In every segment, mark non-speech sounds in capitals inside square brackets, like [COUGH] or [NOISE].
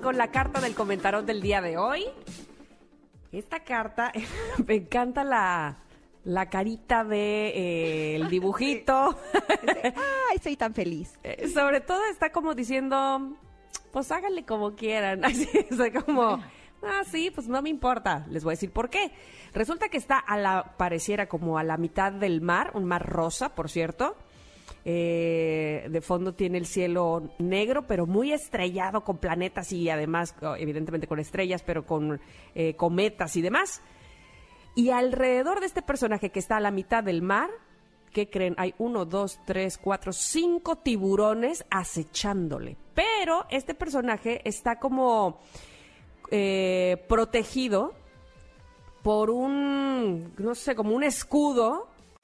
Con la carta del comentarón del día de hoy. Esta carta, [LAUGHS] me encanta la, la carita de eh, el [LAUGHS] dibujito. [LAUGHS] Ay, soy tan feliz. Eh, Sobre todo está como diciendo, pues háganle como quieran. Así, sea, como, ah, sí, pues no me importa. Les voy a decir por qué. Resulta que está a la, pareciera como a la mitad del mar, un mar rosa, por cierto. Eh, de fondo tiene el cielo negro, pero muy estrellado con planetas y además, oh, evidentemente con estrellas, pero con eh, cometas y demás. Y alrededor de este personaje que está a la mitad del mar, ¿qué creen? Hay uno, dos, tres, cuatro, cinco tiburones acechándole. Pero este personaje está como eh, protegido por un, no sé, como un escudo.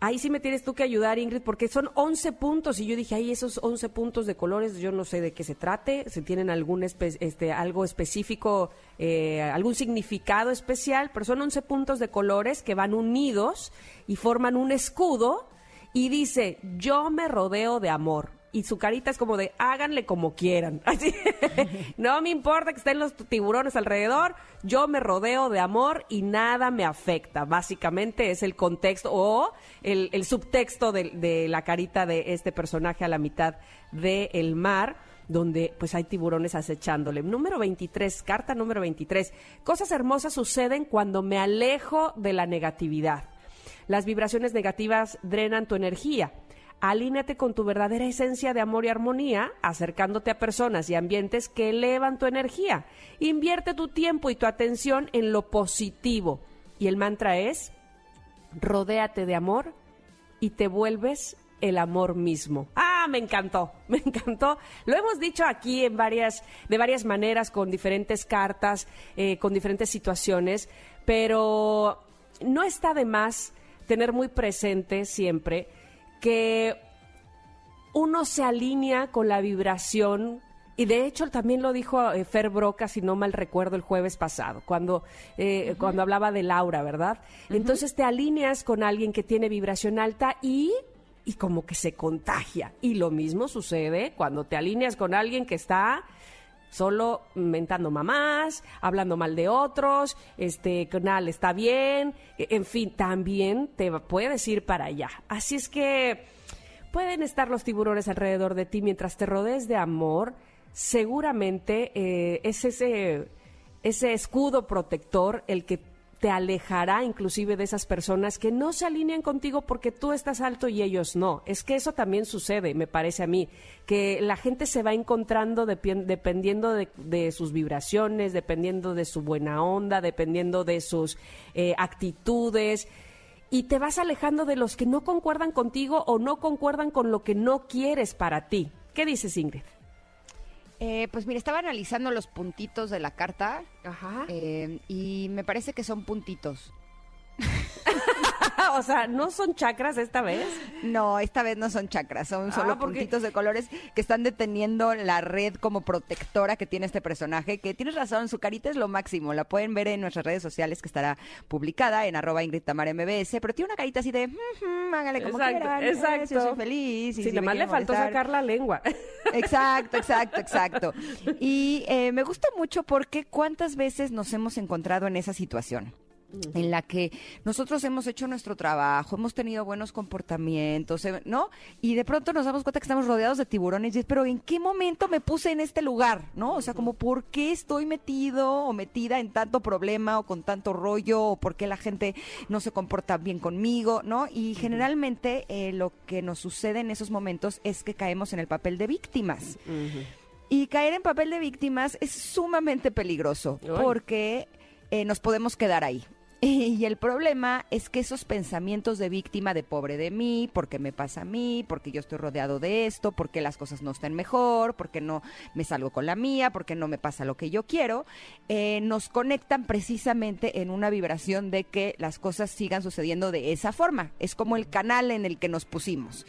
Ahí sí me tienes tú que ayudar, Ingrid, porque son 11 puntos y yo dije, ahí esos 11 puntos de colores, yo no sé de qué se trate, si tienen algún este, algo específico, eh, algún significado especial, pero son 11 puntos de colores que van unidos y forman un escudo y dice, yo me rodeo de amor. Y su carita es como de, háganle como quieran. [LAUGHS] Así, no me importa que estén los tiburones alrededor, yo me rodeo de amor y nada me afecta. Básicamente es el contexto o el, subtexto de, de la carita de este personaje a la mitad del mar donde pues hay tiburones acechándole. Número 23, carta número 23. Cosas hermosas suceden cuando me alejo de la negatividad. Las vibraciones negativas drenan tu energía. Alíneate con tu verdadera esencia de amor y armonía, acercándote a personas y ambientes que elevan tu energía. Invierte tu tiempo y tu atención en lo positivo. Y el mantra es, rodéate de amor y te vuelves el amor mismo. Ah, me encantó, [LAUGHS] me encantó. Lo hemos dicho aquí en varias, de varias maneras, con diferentes cartas, eh, con diferentes situaciones, pero no está de más tener muy presente siempre que uno se alinea con la vibración y de hecho también lo dijo eh, Fer Broca, si no mal recuerdo, el jueves pasado, cuando, eh, cuando hablaba de Laura, ¿verdad? Entonces te alineas con alguien que tiene vibración alta y, y como que se contagia. Y lo mismo sucede cuando te alineas con alguien que está solo mentando mamás, hablando mal de otros, este, que está bien, e- en fin, también te puedes ir para allá. Así es que pueden estar los tiburones alrededor de ti mientras te rodees de amor, seguramente eh, es ese, ese escudo protector el que te alejará inclusive de esas personas que no se alinean contigo porque tú estás alto y ellos no. Es que eso también sucede, me parece a mí, que la gente se va encontrando dependiendo de, de sus vibraciones, dependiendo de su buena onda, dependiendo de sus eh, actitudes y te vas alejando de los que no concuerdan contigo o no concuerdan con lo que no quieres para ti. ¿Qué dices, Ingrid? Eh, pues mira, estaba analizando los puntitos de la carta Ajá. eh, y me parece que son puntitos. O sea, ¿no son chakras esta vez? No, esta vez no son chakras, son solo Ah, porque- puntitos de colores que están deteniendo la red como protectora que tiene este personaje, que tienes razón, su carita es lo máximo, la pueden ver en nuestras redes sociales que estará publicada en arroba Ingrid MBS, pero tiene una carita así de, "Ujú, hágale como Exacto, quieran, exacto. yo soy feliz. y Sí, si nada le faltó molestar". sacar la lengua. Exacto, exacto, exacto. [LAUGHS] Y eh, me gusta mucho porque cuántas veces nos hemos encontrado en esa situación en la que nosotros hemos hecho nuestro trabajo, hemos tenido buenos comportamientos, eh, ¿no? Y de pronto nos damos cuenta que estamos rodeados de tiburones y es, pero ¿en qué momento me puse en este lugar, ¿no? O sea, como ¿por qué estoy metido o metida en tanto problema o con tanto rollo o por qué la gente no se comporta bien conmigo, ¿no? Y generalmente eh, lo que nos sucede en esos momentos es que caemos en el papel de víctimas. Y caer en papel de víctimas es sumamente peligroso porque eh, nos podemos quedar ahí. [LAUGHS] Y el problema es que esos pensamientos de víctima, de pobre de mí, porque me pasa a mí, porque yo estoy rodeado de esto, porque las cosas no están mejor, porque no me salgo con la mía, porque no me pasa lo que yo quiero, eh, nos conectan precisamente en una vibración de que las cosas sigan sucediendo de esa forma. Es como el canal en el que nos pusimos.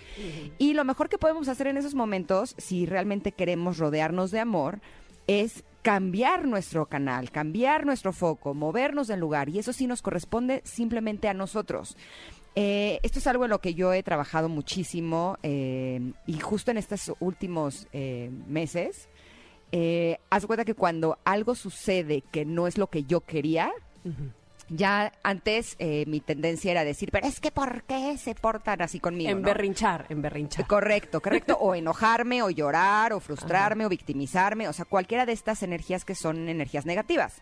Y lo mejor que podemos hacer en esos momentos, si realmente queremos rodearnos de amor, es cambiar nuestro canal, cambiar nuestro foco, movernos del lugar y eso sí nos corresponde simplemente a nosotros. Eh, esto es algo en lo que yo he trabajado muchísimo eh, y justo en estos últimos eh, meses, haz cuenta que cuando algo sucede que no es lo que yo quería, ya antes eh, mi tendencia era decir, pero es que ¿por qué se portan así conmigo? En berrinchar, en berrinchar. Correcto, correcto. o enojarme, o llorar, o frustrarme, o victimizarme. O sea, cualquiera de estas energías que son energías negativas.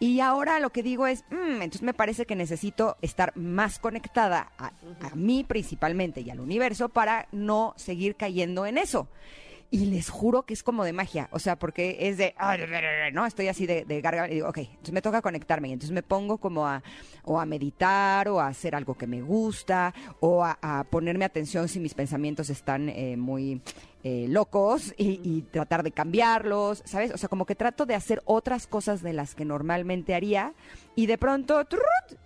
Y ahora lo que digo es, mm, entonces me parece que necesito estar más conectada a mí principalmente y al universo para no seguir cayendo en eso y les juro que es como de magia, o sea, porque es de, no, estoy así de, de garganta y digo, ok, entonces me toca conectarme y entonces me pongo como a, o a meditar o a hacer algo que me gusta o a, ponerme atención si mis pensamientos están eh, muy eh, locos y, y, tratar de cambiarlos, ¿sabes? O sea, como que trato de hacer otras cosas de las que normalmente haría y de pronto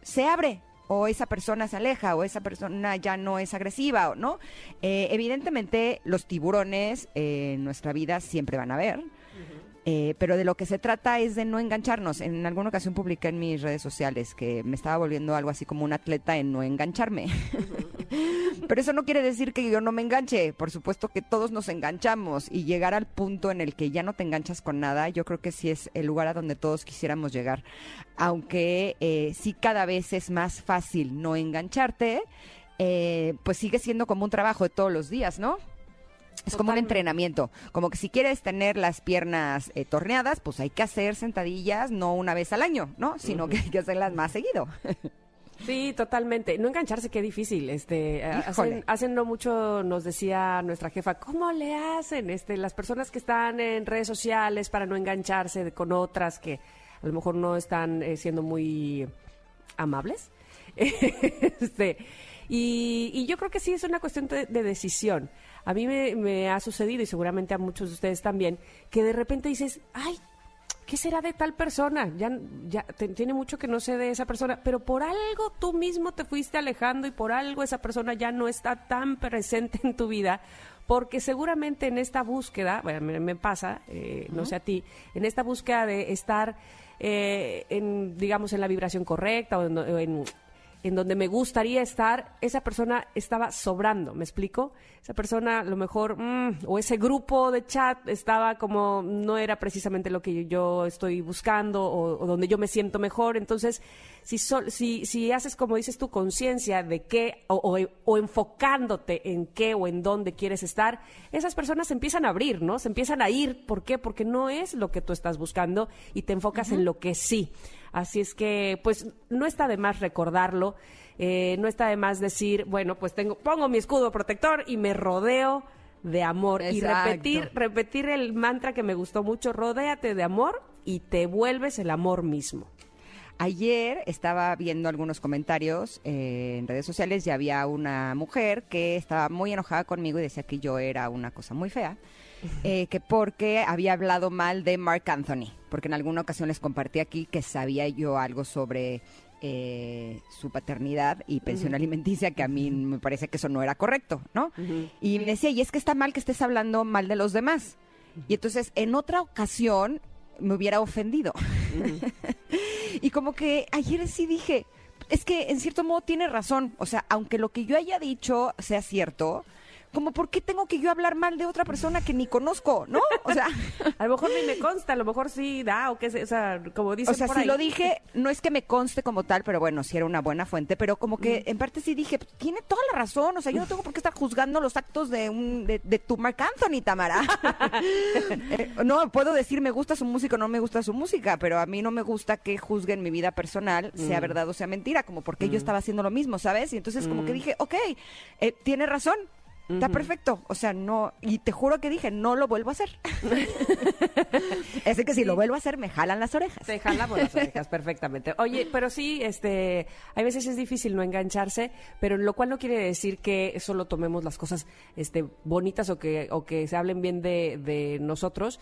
se abre o esa persona se aleja o esa persona ya no es agresiva, ¿no? Eh, evidentemente los tiburones eh, en nuestra vida siempre van a haber. Eh, pero de lo que se trata es de no engancharnos. En alguna ocasión publiqué en mis redes sociales que me estaba volviendo algo así como un atleta en no engancharme. [LAUGHS] pero eso no quiere decir que yo no me enganche. Por supuesto que todos nos enganchamos y llegar al punto en el que ya no te enganchas con nada, yo creo que sí es el lugar a donde todos quisiéramos llegar. Aunque eh, sí cada vez es más fácil no engancharte, eh, pues sigue siendo como un trabajo de todos los días, ¿no? Es como un entrenamiento, como que si quieres tener las piernas eh, torneadas, pues hay que hacer sentadillas no una vez al año, ¿no? Sino que hay que hacerlas más seguido. [LAUGHS] Sí, totalmente. No engancharse, qué difícil. Este, hacen, no mucho nos decía nuestra jefa, ¿cómo le hacen? Este, las personas que están en redes sociales para no engancharse con otras que a lo mejor no están eh, siendo muy amables. [LAUGHS] este, y, yo creo que sí es una cuestión de decisión. A mí me, ha sucedido, y seguramente a muchos de ustedes también, que de repente dices, ay, ¿qué será de tal persona? Ya, ya tiene mucho que no sé de esa persona, pero por algo tú mismo te fuiste alejando y por algo esa persona ya no está tan presente en tu vida, porque seguramente en esta búsqueda, bueno, me, pasa, eh, no sé a ti, en esta búsqueda de estar, eh, en, digamos, en la vibración correcta o en en donde me gustaría estar, esa persona estaba sobrando, ¿me explico? Esa persona a lo mejor, mm, o ese grupo de chat estaba como, no era precisamente lo que yo estoy buscando o, donde yo me siento mejor. Entonces, si, si, si haces, como dices tu conciencia de qué, o, o, enfocándote en qué o en dónde quieres estar, esas personas se empiezan a abrir, ¿no? Se empiezan a ir. ¿Por qué? Porque no es lo que tú estás buscando y te enfocas en lo que sí. Así es que, pues, no está de más recordarlo, eh, no está de más decir, bueno, pues tengo, pongo mi escudo protector y me rodeo de amor. Y repetir, repetir el mantra que me gustó mucho, rodéate de amor y te vuelves el amor mismo. Ayer estaba viendo algunos comentarios eh, en redes sociales y había una mujer que estaba muy enojada conmigo y decía que yo era una cosa muy fea. Eh, que porque había hablado mal de Mark Anthony, porque en alguna ocasión les compartí aquí que sabía yo algo sobre eh, su paternidad y pensión alimenticia, que a mí me parece que eso no era correcto, ¿no? Y me decía, y es que está mal que estés hablando mal de los demás. Y entonces, en otra ocasión, me hubiera ofendido. [LAUGHS] y como que ayer sí dije, es que en cierto modo tiene razón. O sea, aunque lo que yo haya dicho sea cierto, como por qué tengo que yo hablar mal de otra persona que ni conozco, ¿no? O sea, [LAUGHS] a lo mejor ni me consta, a lo mejor sí da o qué sé, o sea, como dice O sea, si lo dije, no es que me conste como tal, pero bueno, sí era una buena fuente, pero como que en parte sí dije, tiene toda la razón, o sea, yo no tengo por qué estar juzgando los actos de un de, tu Marc Anthony, Tamara. [LAUGHS] Eh, no puedo decir me gusta su música o no me gusta su música, pero a mí no me gusta que juzguen mi vida personal, sea verdad o sea mentira, como porque yo estaba haciendo lo mismo, ¿sabes? Y entonces como que dije, ok, eh, tiene razón, Está perfecto. O sea, no, y te juro que dije, no lo vuelvo a hacer. [LAUGHS] es que si lo vuelvo a hacer, me jalan las orejas. Te jalan por las orejas, [LAUGHS] perfectamente. Oye, pero sí, este, hay veces es difícil no engancharse, pero lo cual no quiere decir que solo tomemos las cosas, este, bonitas o que, o que se hablen bien de, de nosotros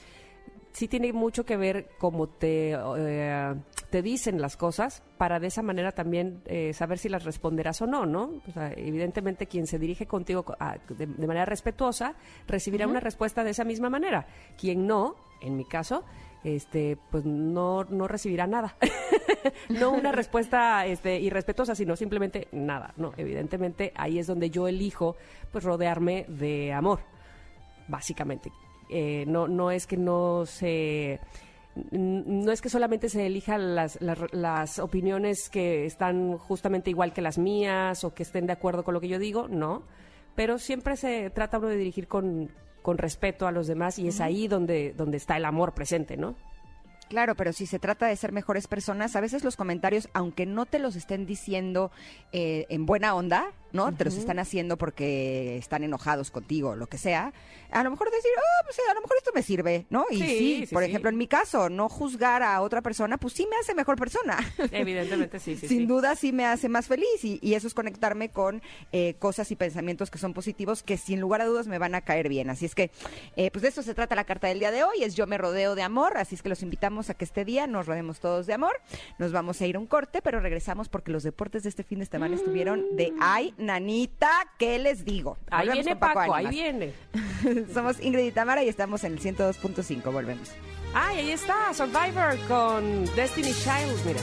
sí tiene mucho que ver cómo te, eh, te dicen las cosas para de esa manera también eh, saber si las responderás o no, ¿no? O sea, evidentemente quien se dirige contigo de, manera respetuosa recibirá una respuesta de esa misma manera. Quien no, en mi caso, este, pues no, no recibirá nada. [LAUGHS] no una respuesta este, irrespetuosa, sino simplemente nada. No, evidentemente ahí es donde yo elijo pues rodearme de amor, básicamente. Eh, no, no es que no se no es que solamente se elijan las, las, opiniones que están justamente igual que las mías o que estén de acuerdo con lo que yo digo, no, pero siempre se trata uno de dirigir con, con respeto a los demás y es ahí donde, donde está el amor presente, ¿no? Claro, pero si se trata de ser mejores personas, a veces los comentarios, aunque no te los estén diciendo eh, en buena onda, ¿no? Te los están haciendo porque están enojados contigo, lo que sea. A lo mejor decir, oh, pues a lo mejor esto me sirve, ¿no? Y sí, por ejemplo, en mi caso, no juzgar a otra persona, pues sí me hace mejor persona. [LAUGHS] Evidentemente, sí, sí. [LAUGHS] Sin duda sí me hace más feliz y, eso es conectarme con eh, cosas y pensamientos que son positivos que sin lugar a dudas me van a caer bien. Así es que, eh, pues de eso se trata la carta del día de hoy, es yo me rodeo de amor, así es que los invitamos a que este día nos rodeemos todos de amor. Nos vamos a ir a un corte, pero regresamos porque los deportes de este fin de semana estuvieron de ay Nanita, ¿qué les digo? Ahí viene Paco, ahí viene. [LAUGHS] Somos Ingrid y Tamara y estamos en el 102.5. Volvemos. Ay, ahí está, Survivor con Destiny Child, mira.